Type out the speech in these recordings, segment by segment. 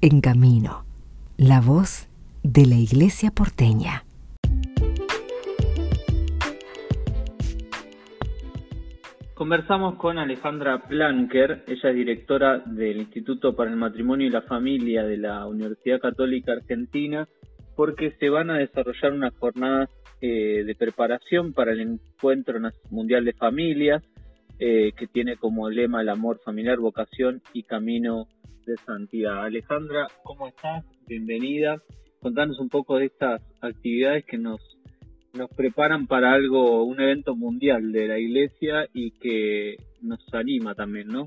En Camino, la voz de la Iglesia porteña. Conversamos con Alejandra Planker, ella es directora del Instituto para el Matrimonio y la Familia de la Universidad Católica Argentina, porque se van a desarrollar unas jornadas eh, de preparación para el Encuentro Mundial de Familias, eh, que tiene como lema el amor familiar, vocación y camino de santidad. Alejandra, ¿cómo estás? Bienvenida. Contanos un poco de estas actividades que nos nos preparan para algo, un evento mundial de la iglesia y que nos anima también, ¿no?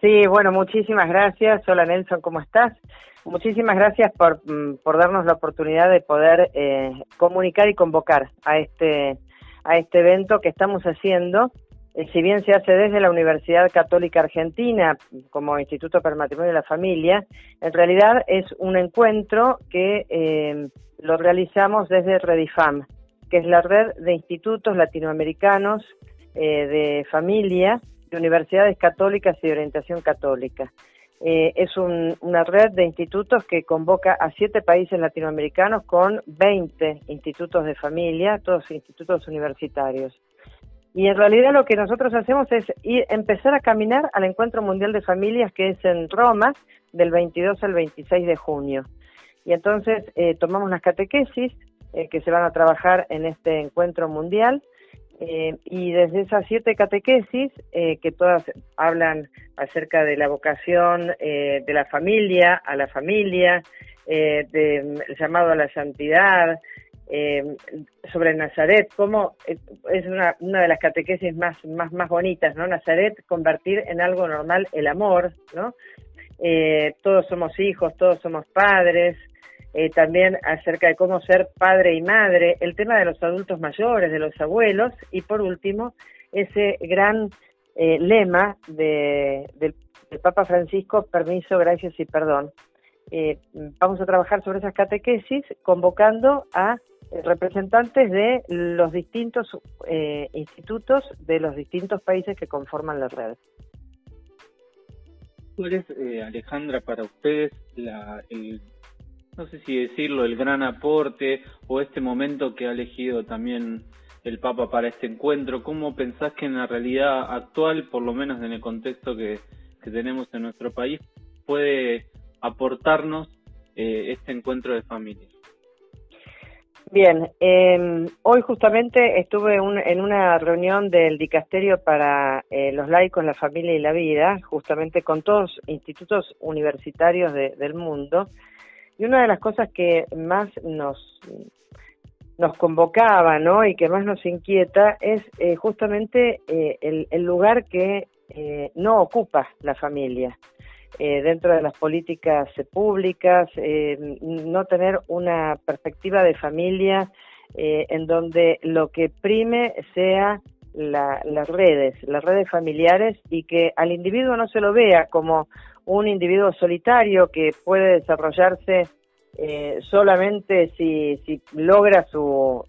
Sí, bueno, muchísimas gracias. Hola Nelson, ¿cómo estás? Muchísimas gracias por, mm, por darnos la oportunidad de poder eh, comunicar y convocar a este, a este evento que estamos haciendo. Eh, si bien se hace desde la Universidad Católica Argentina como Instituto para el Matrimonio y la Familia, en realidad es un encuentro que eh, lo realizamos desde Redifam, que es la red de institutos latinoamericanos eh, de familia de universidades católicas y de orientación católica. Es una red de institutos que convoca a siete países latinoamericanos con 20 institutos de familia, todos institutos universitarios. Y en realidad lo que nosotros hacemos es ir, empezar a caminar al Encuentro Mundial de Familias que es en Roma del 22 al 26 de junio. Y entonces eh, tomamos las catequesis eh, que se van a trabajar en este encuentro mundial eh, y desde esas siete catequesis, que todas hablan acerca de la vocación de la familia, a la familia, del llamado a la santidad, sobre Nazaret, cómo es una, una de las catequesis más, más, más bonitas, ¿no? Nazaret, convertir en algo normal el amor, ¿no? todos somos hijos, todos somos padres, eh, también acerca de cómo ser padre y madre, el tema de los adultos mayores, de los abuelos y por último ese gran eh, lema de, del, Papa Francisco, permiso, gracias y perdón. Eh, vamos a trabajar sobre esas catequesis convocando a representantes de los distintos institutos de los distintos países que conforman la red. ¿Cuál es, Alejandra, para ustedes la, el no sé si decirlo, el gran aporte o este momento que ha elegido también el Papa para este encuentro? ¿Cómo pensás que en la realidad actual, por lo menos en el contexto que, tenemos en nuestro país, puede aportarnos eh, este encuentro de familias? Bien, eh, hoy justamente estuve en una reunión del Dicasterio para eh, los laicos, la familia y la vida, justamente con todos institutos universitarios del mundo, y una de las cosas que más nos, nos convocaba ¿no? y que más nos inquieta es eh, justamente eh, el, lugar que eh, no ocupa la familia dentro de las políticas públicas, no tener una perspectiva de familia en donde lo que prime sea las redes, las redes familiares y que al individuo no se lo vea como un individuo solitario que puede desarrollarse eh, solamente si, si logra su,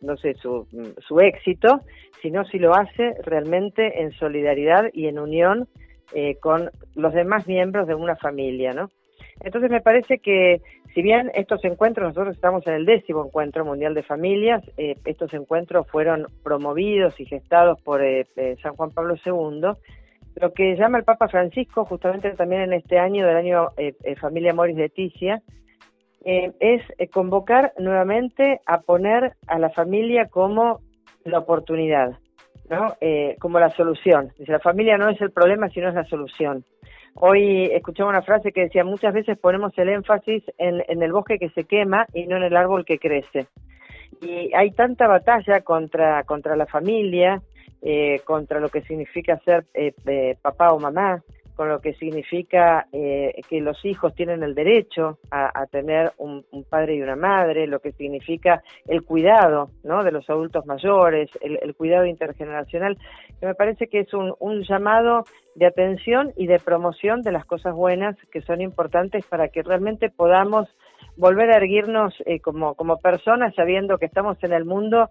no sé, su, su éxito, sino si lo hace realmente en solidaridad y en unión eh, con los demás miembros de una familia, ¿no? Entonces me parece que si bien estos encuentros, nosotros estamos en el décimo encuentro mundial de familias, eh, estos encuentros fueron promovidos y gestados por eh, eh, San Juan Pablo II, lo que llama el Papa Francisco, justamente también en este año del año Familia Moris Leticia, es convocar nuevamente a poner a la familia como la oportunidad, ¿no? como la solución. La familia no es el problema, sino es la solución. Hoy escuchaba una frase que decía, muchas veces ponemos el énfasis en, en el bosque que se quema y no en el árbol que crece. Y hay tanta batalla contra, contra la familia, eh, contra lo que significa ser eh, eh, papá o mamá, con lo que significa eh, que los hijos tienen el derecho a, tener un, padre y una madre, lo que significa el cuidado ¿no? de los adultos mayores, el, cuidado intergeneracional, que me parece que es un, llamado de atención y de promoción de las cosas buenas que son importantes para que realmente podamos volver a erguirnos eh, como, como personas sabiendo que estamos en el mundo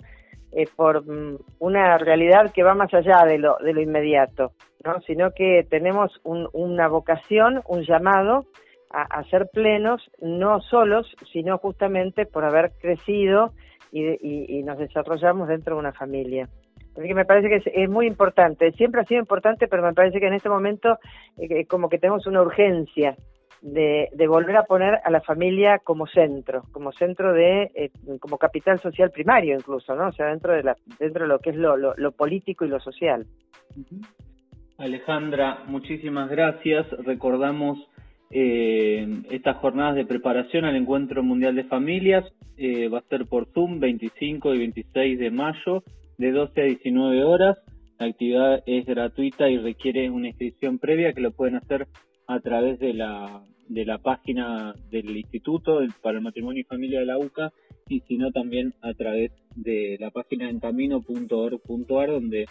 eh, por mm, una realidad que va más allá de lo, de lo inmediato, ¿no? sino que tenemos una vocación, un llamado a, ser plenos, no solos, sino justamente por haber crecido y, nos desarrollamos dentro de una familia. Así que me parece que es, muy importante, siempre ha sido importante, pero me parece que en este momento eh, como que tenemos una urgencia de, volver a poner a la familia como centro, como centro de, eh, como capital social primario incluso, ¿no? O sea, dentro de, la, dentro de lo que es lo, lo, político y lo social. Alejandra, muchísimas gracias. Recordamos eh, estas jornadas de preparación al Encuentro Mundial de Familias. Eh, va a ser por Zoom 25 y 26 de mayo de 12 a 19 horas. La actividad es gratuita y requiere una inscripción previa que lo pueden hacer a través de la, de la página del Instituto para el Matrimonio y Familia de la UCA y si no también a través de la página encamino.org.ar donde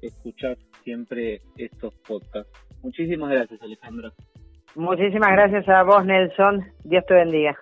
escuchar siempre estos podcasts. Muchísimas gracias Alejandra. Muchísimas gracias a vos Nelson. Dios te bendiga.